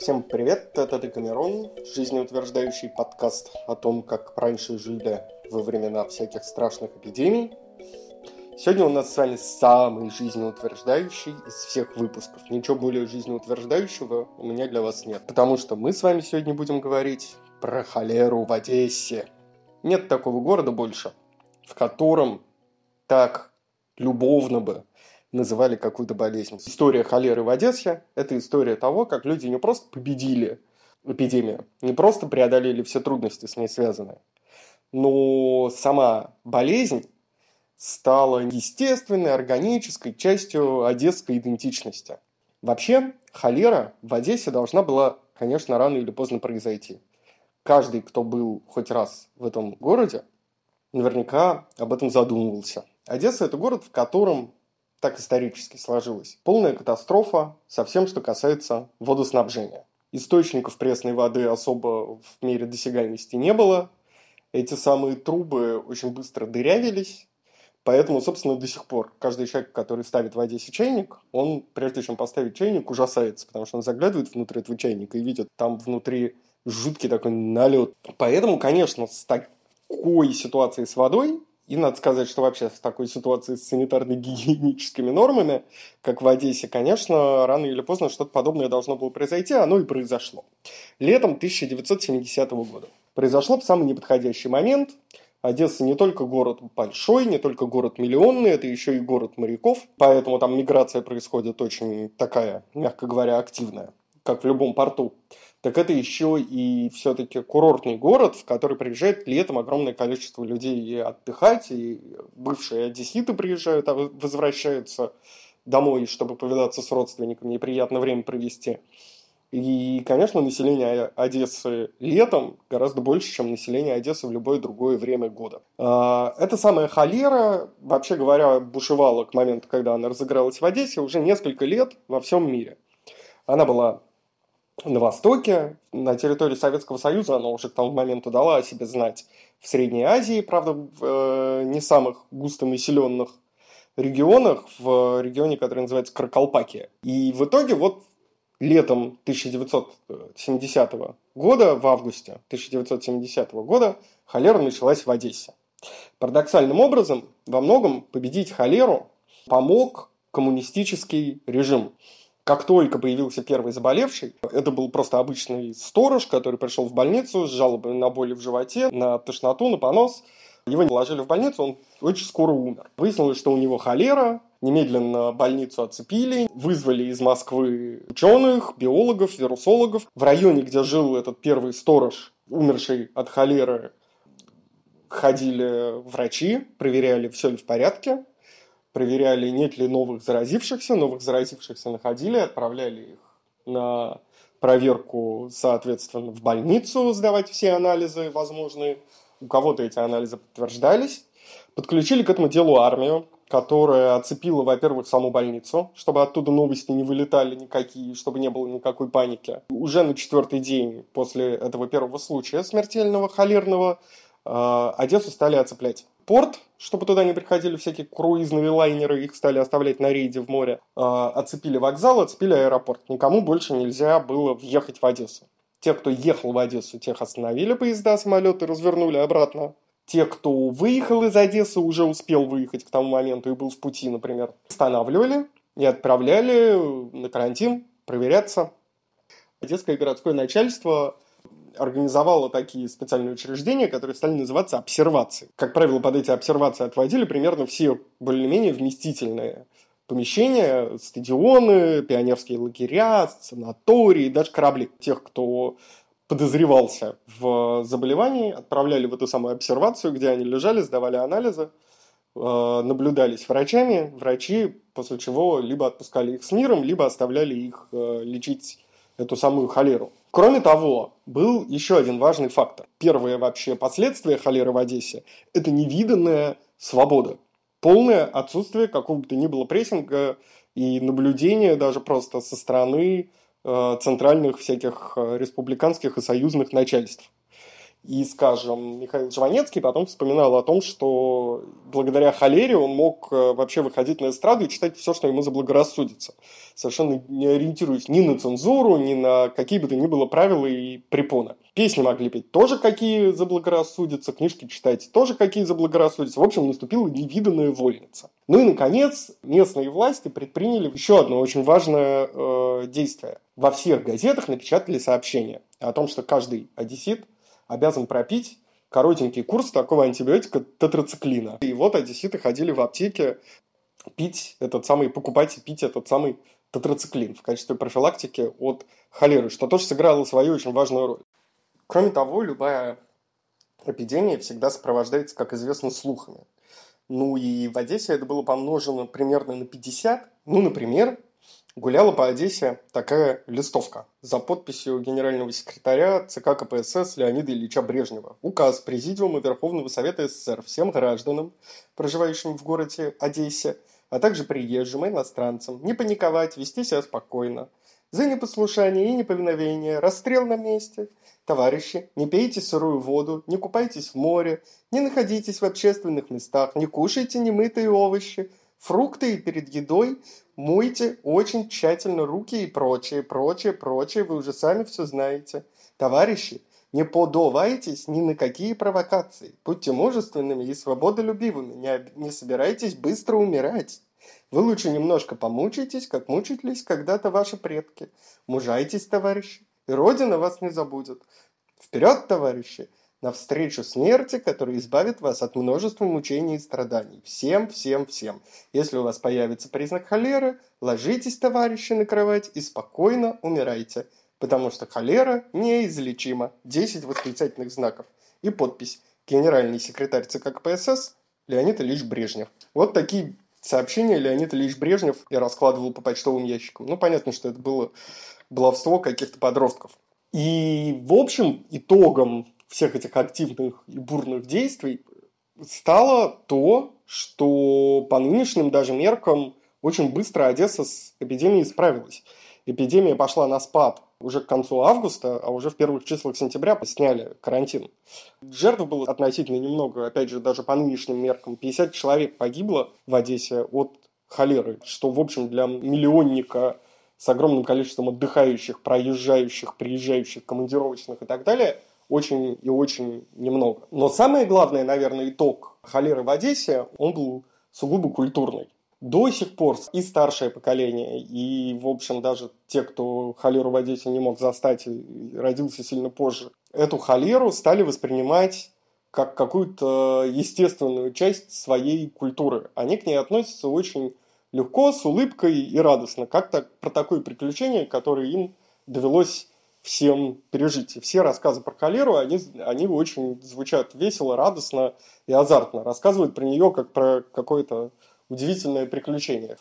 Всем привет, это Декамерон, жизнеутверждающий подкаст о том, как раньше жили во времена всяких страшных эпидемий. Сегодня у нас с вами самый жизнеутверждающий из всех выпусков. Ничего более жизнеутверждающего у меня для вас нет. Потому что мы с вами сегодня будем говорить про холеру в Одессе. Нет такого города больше, в котором так любовно бы называли какую-то болезнь. История холеры в Одессе – это история того, как люди не просто победили эпидемию, не просто преодолели все трудности с ней связанные, но сама болезнь стала естественной, органической частью одесской идентичности. Вообще, холера в Одессе должна была, конечно, рано или поздно произойти. Каждый, кто был хоть раз в этом городе, наверняка об этом задумывался. Одесса – это город, в котором так исторически сложилось. Полная катастрофа со всем, что касается водоснабжения. Источников пресной воды особо в мере досягаемости не было. Эти самые трубы очень быстро дырявились. Поэтому, собственно, до сих пор каждый человек, который ставит в Одессе чайник, он, прежде чем поставить чайник, ужасается, потому что он заглядывает внутрь этого чайника и видит там внутри жуткий такой налет. Поэтому, конечно, с такой ситуацией с водой и надо сказать, что вообще в такой ситуации с санитарно-гигиеническими нормами, как в Одессе, конечно, рано или поздно что-то подобное должно было произойти, оно и произошло. Летом 1970 года. Произошло в самый неподходящий момент. Одесса не только город большой, не только город миллионный, это еще и город моряков, поэтому там миграция происходит очень такая, мягко говоря, активная, как в любом порту так это еще и все-таки курортный город, в который приезжает летом огромное количество людей отдыхать, и бывшие одесситы приезжают, а возвращаются домой, чтобы повидаться с родственниками и приятное время провести. И, конечно, население Одессы летом гораздо больше, чем население Одессы в любое другое время года. А, эта самая холера, вообще говоря, бушевала к моменту, когда она разыгралась в Одессе, уже несколько лет во всем мире. Она была на Востоке, на территории Советского Союза, она уже к тому моменту дала о себе знать в Средней Азии, правда, в э, не самых густонаселенных регионах, в регионе, который называется Каракалпакия. И в итоге вот летом 1970 года, в августе 1970 года, холера началась в Одессе. Парадоксальным образом, во многом победить холеру помог коммунистический режим как только появился первый заболевший, это был просто обычный сторож, который пришел в больницу с жалобами на боли в животе, на тошноту, на понос. Его положили в больницу, он очень скоро умер. Выяснилось, что у него холера, немедленно больницу оцепили, вызвали из Москвы ученых, биологов, вирусологов. В районе, где жил этот первый сторож, умерший от холеры, ходили врачи, проверяли, все ли в порядке проверяли, нет ли новых заразившихся. Новых заразившихся находили, отправляли их на проверку, соответственно, в больницу сдавать все анализы возможные. У кого-то эти анализы подтверждались. Подключили к этому делу армию, которая оцепила, во-первых, саму больницу, чтобы оттуда новости не вылетали никакие, чтобы не было никакой паники. Уже на четвертый день после этого первого случая смертельного холерного э, Одессу стали оцеплять порт, чтобы туда не приходили всякие круизные лайнеры, их стали оставлять на рейде в море. Э, оцепили вокзал, оцепили аэропорт. Никому больше нельзя было въехать в Одессу. Те, кто ехал в Одессу, тех остановили поезда, самолеты, развернули обратно. Те, кто выехал из Одессы, уже успел выехать к тому моменту и был в пути, например, останавливали и отправляли на карантин проверяться. Одесское городское начальство организовала такие специальные учреждения, которые стали называться обсервации. Как правило, под эти обсервации отводили примерно все более-менее вместительные помещения, стадионы, пионерские лагеря, санатории, даже корабли. Тех, кто подозревался в заболевании, отправляли в эту самую обсервацию, где они лежали, сдавали анализы, э, наблюдались врачами. Врачи, после чего либо отпускали их с миром, либо оставляли их э, лечить эту самую холеру. Кроме того, был еще один важный фактор. Первое вообще последствие холеры в Одессе – это невиданная свобода. Полное отсутствие какого бы то ни было прессинга и наблюдения даже просто со стороны э, центральных всяких э, республиканских и союзных начальств. И, скажем, Михаил Жванецкий потом вспоминал о том, что благодаря холере он мог э, вообще выходить на эстраду и читать все, что ему заблагорассудится, совершенно не ориентируясь ни на цензуру, ни на какие бы то ни было правила и препоны. Песни могли петь тоже какие заблагорассудятся, книжки читать тоже какие заблагорассудятся. В общем, наступила невиданная вольница. Ну и, наконец, местные власти предприняли еще одно очень важное э, действие. Во всех газетах напечатали сообщение о том, что каждый одессит – обязан пропить коротенький курс такого антибиотика тетрациклина. И вот одесситы ходили в аптеке пить этот самый, покупать и пить этот самый тетрациклин в качестве профилактики от холеры, что тоже сыграло свою очень важную роль. Кроме того, любая эпидемия всегда сопровождается, как известно, слухами. Ну и в Одессе это было помножено примерно на 50. Ну, например, гуляла по Одессе такая листовка за подписью генерального секретаря ЦК КПСС Леонида Ильича Брежнева. Указ Президиума Верховного Совета СССР всем гражданам, проживающим в городе Одессе, а также приезжим и иностранцам, не паниковать, вести себя спокойно. За непослушание и неповиновение расстрел на месте. Товарищи, не пейте сырую воду, не купайтесь в море, не находитесь в общественных местах, не кушайте немытые овощи, фрукты перед едой Мойте очень тщательно руки и прочее, прочее, прочее, вы уже сами все знаете. Товарищи, не подувайтесь ни на какие провокации. Будьте мужественными и свободолюбивыми, не, не собирайтесь быстро умирать. Вы лучше немножко помучайтесь, как мучились когда-то ваши предки. Мужайтесь, товарищи, и Родина вас не забудет. Вперед, товарищи! Навстречу смерти, которая избавит вас от множества мучений и страданий. Всем, всем, всем. Если у вас появится признак холеры, ложитесь, товарищи, на кровать и спокойно умирайте, потому что холера неизлечима. 10 восклицательных знаков. И подпись. Генеральный секретарь ЦК КПСС Леонид Ильич Брежнев. Вот такие сообщения Леонид Ильич Брежнев я раскладывал по почтовым ящикам. Ну, понятно, что это было баловство каких-то подростков. И, в общем, итогом всех этих активных и бурных действий стало то, что по нынешним даже меркам очень быстро Одесса с эпидемией справилась. Эпидемия пошла на спад уже к концу августа, а уже в первых числах сентября сняли карантин. Жертв было относительно немного, опять же, даже по нынешним меркам. 50 человек погибло в Одессе от холеры, что, в общем, для миллионника с огромным количеством отдыхающих, проезжающих, приезжающих, командировочных и так далее – очень и очень немного. Но самое главное, наверное, итог холеры в Одессе, он был сугубо культурный. До сих пор и старшее поколение, и, в общем, даже те, кто холеру в Одессе не мог застать и родился сильно позже, эту холеру стали воспринимать как какую-то естественную часть своей культуры. Они к ней относятся очень легко, с улыбкой и радостно, как то про такое приключение, которое им довелось всем пережить. И все рассказы про холеру, они, они очень звучат весело, радостно и азартно. Рассказывают про нее как про какое-то удивительное приключение.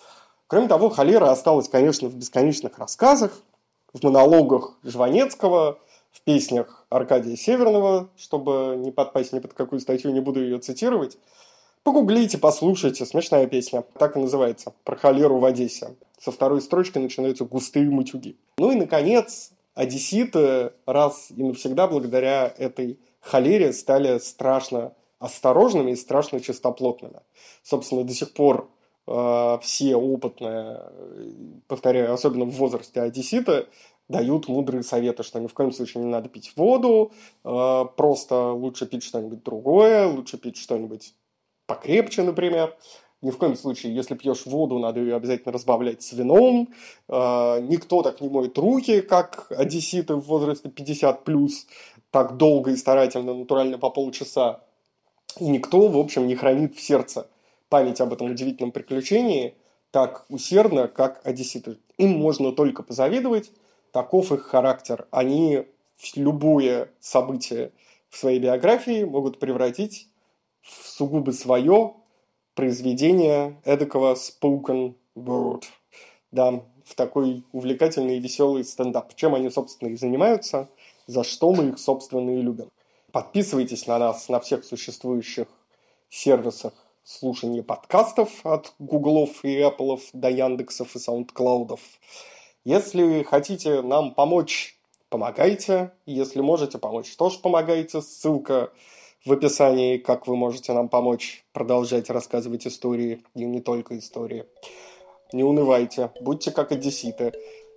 Кроме того, холера осталась, конечно, в бесконечных рассказах, в монологах Жванецкого, в песнях Аркадия Северного, чтобы не подпасть ни под какую статью, не буду ее цитировать. Погуглите, послушайте, смешная песня, так и называется, про холеру в Одессе. Со второй строчки начинаются густые матюги. Ну и, наконец, одесситы раз и навсегда благодаря этой холере стали страшно осторожными и страшно чистоплотными. Собственно, до сих пор э, все опытные, повторяю, особенно в возрасте одесситы, дают мудрые советы, что ни в коем случае не надо пить воду, э, просто лучше пить что-нибудь другое, лучше пить что-нибудь покрепче, например. Ни в коем случае, если пьешь воду, надо ее обязательно разбавлять с вином. Э, никто так не моет руки, как одесситы в возрасте 50 плюс, так долго и старательно, натурально по полчаса. И никто, в общем, не хранит в сердце память об этом удивительном приключении так усердно, как одесситы. Им можно только позавидовать, таков их характер. Они любое событие в своей биографии могут превратить в сугубо свое, произведение эдакого spoken word. Да, в такой увлекательный и веселый стендап. Чем они, собственно, и занимаются, за что мы их, собственно, и любим. Подписывайтесь на нас на всех существующих сервисах слушания подкастов от Гуглов и Apple до Яндексов и Саундклаудов. Если хотите нам помочь помогайте. Если можете помочь, тоже помогайте. Ссылка в описании, как вы можете нам помочь продолжать рассказывать истории, и не только истории. Не унывайте, будьте как одесситы.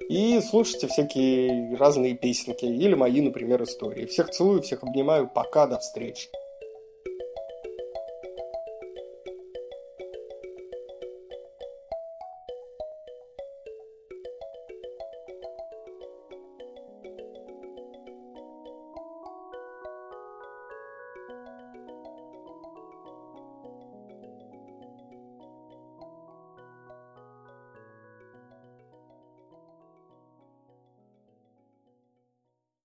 И слушайте всякие разные песенки, или мои, например, истории. Всех целую, всех обнимаю, пока, до встречи.